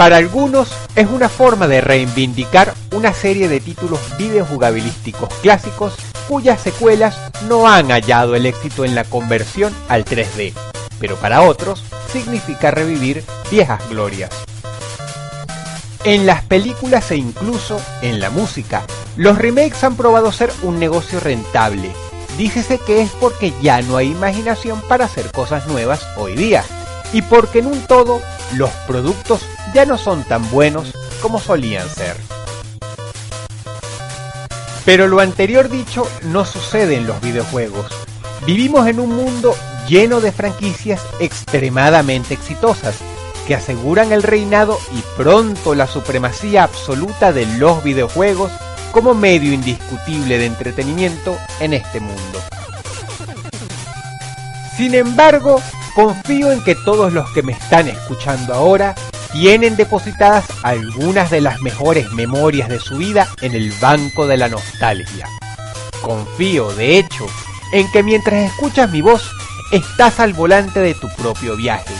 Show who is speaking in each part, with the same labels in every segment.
Speaker 1: Para algunos es una forma de reivindicar una serie de títulos videojugabilísticos clásicos cuyas secuelas no han hallado el éxito en la conversión al 3D, pero para otros significa revivir viejas glorias. En las películas e incluso en la música, los remakes han probado ser un negocio rentable. Dícese que es porque ya no hay imaginación para hacer cosas nuevas hoy día, y porque en un todo los productos ya no son tan buenos como solían ser. Pero lo anterior dicho no sucede en los videojuegos. Vivimos en un mundo lleno de franquicias extremadamente exitosas que aseguran el reinado y pronto la supremacía absoluta de los videojuegos como medio indiscutible de entretenimiento en este mundo. Sin embargo, confío en que todos los que me están escuchando ahora tienen depositadas algunas de las mejores memorias de su vida en el banco de la nostalgia. Confío, de hecho, en que mientras escuchas mi voz, estás al volante de tu propio viaje,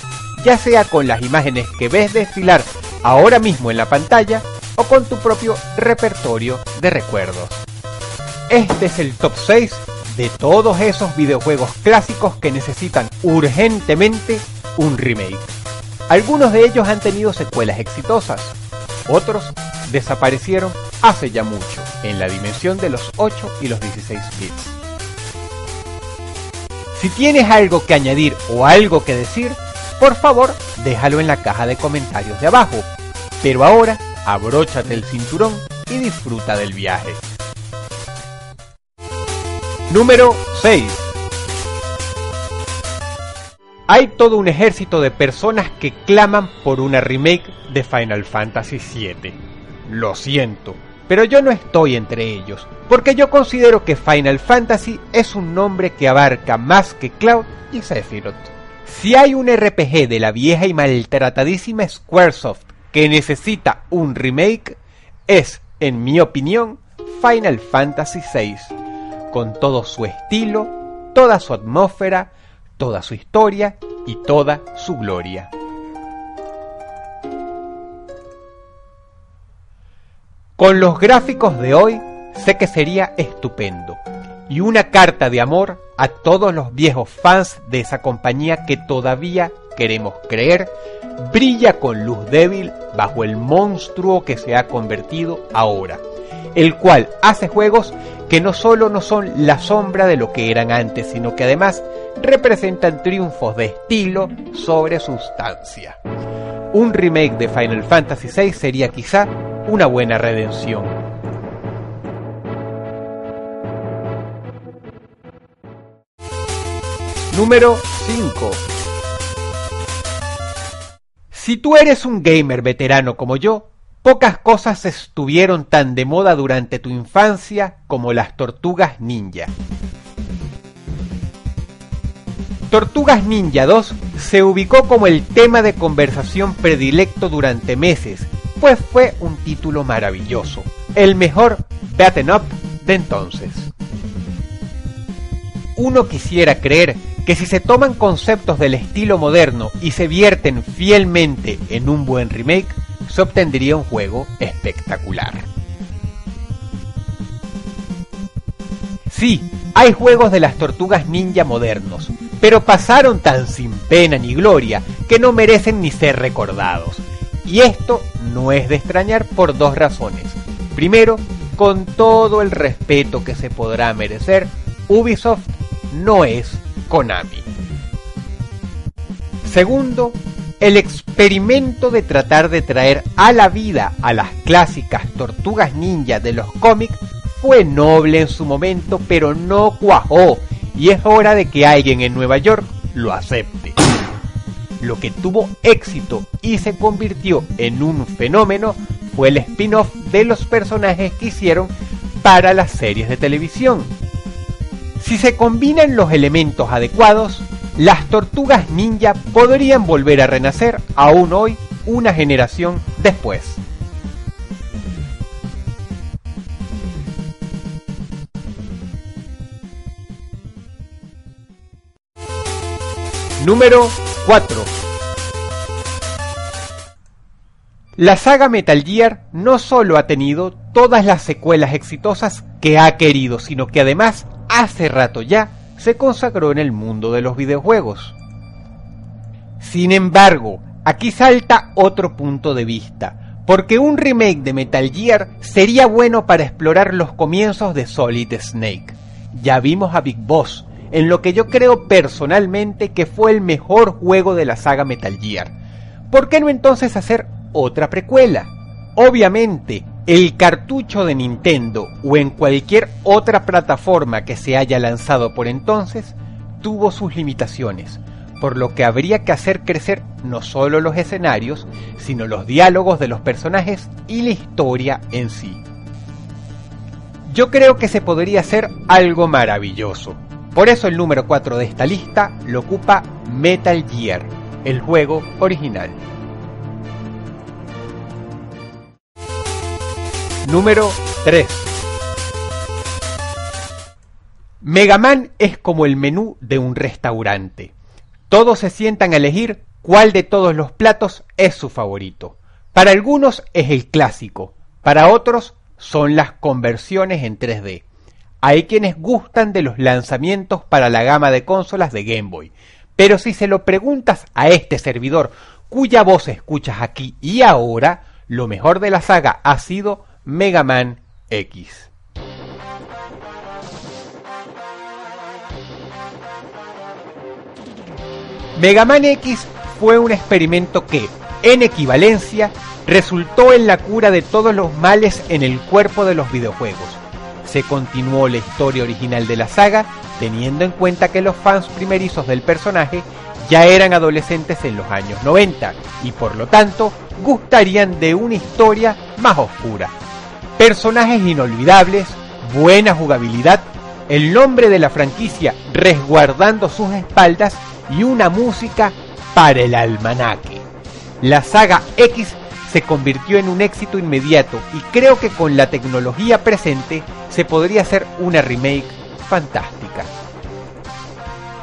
Speaker 1: ya sea con las imágenes que ves desfilar ahora mismo en la pantalla o con tu propio repertorio de recuerdos. Este es el top 6 de todos esos videojuegos clásicos que necesitan urgentemente un remake. Algunos de ellos han tenido secuelas exitosas, otros desaparecieron hace ya mucho, en la dimensión de los 8 y los 16 bits. Si tienes algo que añadir o algo que decir, por favor déjalo en la caja de comentarios de abajo. Pero ahora, abróchate el cinturón y disfruta del viaje. Número 6 hay todo un ejército de personas que claman por una remake de Final Fantasy VII. Lo siento, pero yo no estoy entre ellos, porque yo considero que Final Fantasy es un nombre que abarca más que Cloud y Sephiroth. Si hay un RPG de la vieja y maltratadísima Squaresoft que necesita un remake, es, en mi opinión, Final Fantasy VI, con todo su estilo, toda su atmósfera, toda su historia y toda su gloria. Con los gráficos de hoy sé que sería estupendo y una carta de amor a todos los viejos fans de esa compañía que todavía queremos creer brilla con luz débil bajo el monstruo que se ha convertido ahora el cual hace juegos que no solo no son la sombra de lo que eran antes, sino que además representan triunfos de estilo sobre sustancia. Un remake de Final Fantasy VI sería quizá una buena redención. Número 5 Si tú eres un gamer veterano como yo, Pocas cosas estuvieron tan de moda durante tu infancia como las tortugas ninja. Tortugas Ninja 2 se ubicó como el tema de conversación predilecto durante meses, pues fue un título maravilloso, el mejor beaten up de entonces. Uno quisiera creer que si se toman conceptos del estilo moderno y se vierten fielmente en un buen remake, se obtendría un juego espectacular. Sí, hay juegos de las tortugas ninja modernos, pero pasaron tan sin pena ni gloria que no merecen ni ser recordados. Y esto no es de extrañar por dos razones. Primero, con todo el respeto que se podrá merecer, Ubisoft no es Konami. Segundo, el experimento de tratar de traer a la vida a las clásicas tortugas ninja de los cómics fue noble en su momento, pero no cuajó, y es hora de que alguien en Nueva York lo acepte. Lo que tuvo éxito y se convirtió en un fenómeno fue el spin-off de los personajes que hicieron para las series de televisión. Si se combinan los elementos adecuados, las tortugas ninja podrían volver a renacer aún hoy, una generación después. Número 4 La saga Metal Gear no solo ha tenido todas las secuelas exitosas que ha querido, sino que además hace rato ya se consagró en el mundo de los videojuegos. Sin embargo, aquí salta otro punto de vista, porque un remake de Metal Gear sería bueno para explorar los comienzos de Solid Snake. Ya vimos a Big Boss, en lo que yo creo personalmente que fue el mejor juego de la saga Metal Gear. ¿Por qué no entonces hacer otra precuela? Obviamente, el cartucho de Nintendo o en cualquier otra plataforma que se haya lanzado por entonces tuvo sus limitaciones, por lo que habría que hacer crecer no solo los escenarios, sino los diálogos de los personajes y la historia en sí. Yo creo que se podría hacer algo maravilloso, por eso el número 4 de esta lista lo ocupa Metal Gear, el juego original. Número 3 Mega Man es como el menú de un restaurante. Todos se sientan a elegir cuál de todos los platos es su favorito. Para algunos es el clásico, para otros son las conversiones en 3D. Hay quienes gustan de los lanzamientos para la gama de consolas de Game Boy, pero si se lo preguntas a este servidor cuya voz escuchas aquí y ahora, lo mejor de la saga ha sido Mega Man X. Mega Man X fue un experimento que, en equivalencia, resultó en la cura de todos los males en el cuerpo de los videojuegos se continuó la historia original de la saga, teniendo en cuenta que los fans primerizos del personaje ya eran adolescentes en los años 90 y por lo tanto gustarían de una historia más oscura. Personajes inolvidables, buena jugabilidad, el nombre de la franquicia resguardando sus espaldas y una música para el almanaque. La saga X se convirtió en un éxito inmediato y creo que con la tecnología presente se podría hacer una remake fantástica.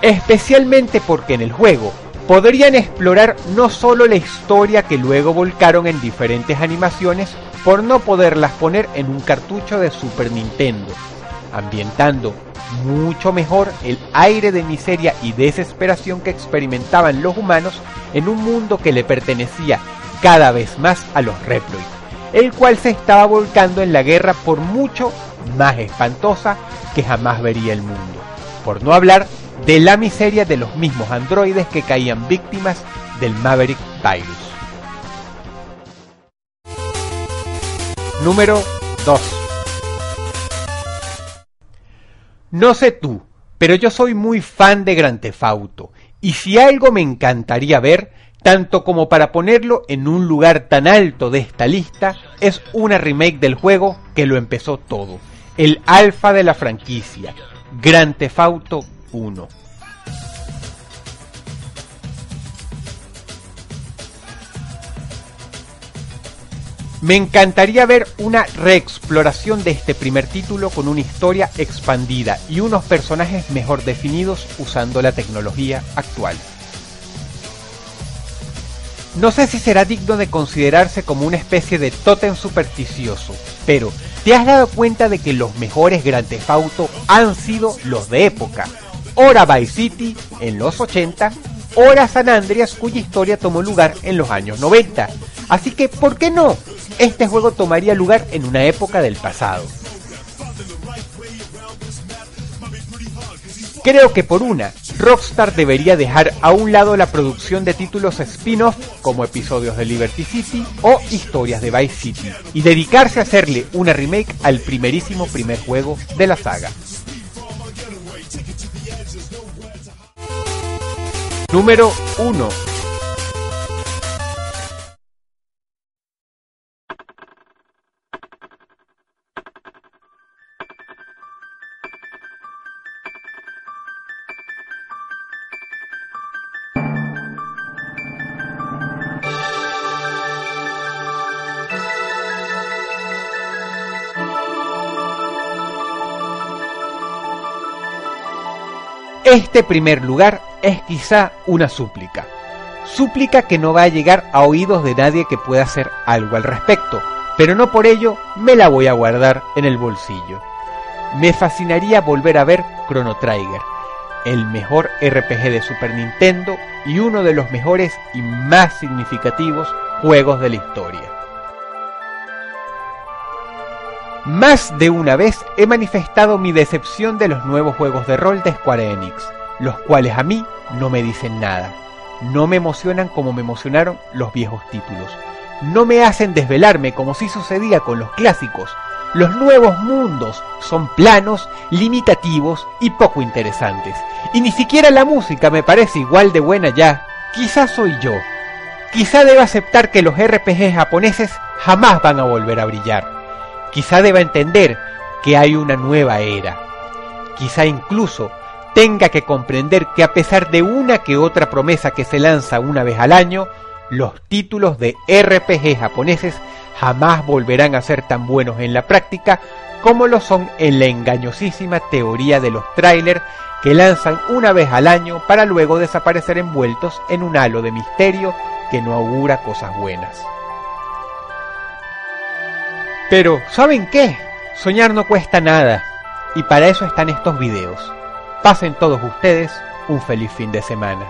Speaker 1: Especialmente porque en el juego podrían explorar no solo la historia que luego volcaron en diferentes animaciones por no poderlas poner en un cartucho de Super Nintendo, ambientando mucho mejor el aire de miseria y desesperación que experimentaban los humanos en un mundo que le pertenecía cada vez más a los Reploid, el cual se estaba volcando en la guerra por mucho más espantosa que jamás vería el mundo. Por no hablar de la miseria de los mismos androides que caían víctimas del Maverick Virus. Número 2 No sé tú, pero yo soy muy fan de Grand Theft Auto, y si algo me encantaría ver tanto como para ponerlo en un lugar tan alto de esta lista, es una remake del juego que lo empezó todo, el alfa de la franquicia, Grand Theft Auto 1. Me encantaría ver una reexploración de este primer título con una historia expandida y unos personajes mejor definidos usando la tecnología actual. No sé si será digno de considerarse como una especie de tótem supersticioso, pero ¿te has dado cuenta de que los mejores Grand Theft Auto han sido los de época? Ora Vice City en los 80, ora San Andreas cuya historia tomó lugar en los años 90. Así que, ¿por qué no? Este juego tomaría lugar en una época del pasado. Creo que por una, Rockstar debería dejar a un lado la producción de títulos spin-off como episodios de Liberty City o historias de Vice City y dedicarse a hacerle una remake al primerísimo primer juego de la saga. Número 1 Este primer lugar es quizá una súplica. súplica que no va a llegar a oídos de nadie que pueda hacer algo al respecto, pero no por ello me la voy a guardar en el bolsillo. Me fascinaría volver a ver Chrono Trigger, el mejor RPG de Super Nintendo y uno de los mejores y más significativos juegos de la historia. Más de una vez he manifestado mi decepción de los nuevos juegos de rol de Square Enix, los cuales a mí no me dicen nada. No me emocionan como me emocionaron los viejos títulos. No me hacen desvelarme como si sucedía con los clásicos. Los nuevos mundos son planos, limitativos y poco interesantes. Y ni siquiera la música me parece igual de buena ya. Quizás soy yo. Quizá deba aceptar que los RPG japoneses jamás van a volver a brillar Quizá deba entender que hay una nueva era. Quizá incluso tenga que comprender que a pesar de una que otra promesa que se lanza una vez al año, los títulos de RPG japoneses jamás volverán a ser tan buenos en la práctica como lo son en la engañosísima teoría de los trailers que lanzan una vez al año para luego desaparecer envueltos en un halo de misterio que no augura cosas buenas. Pero, ¿saben qué? Soñar no cuesta nada. Y para eso están estos videos. Pasen todos ustedes un feliz fin de semana.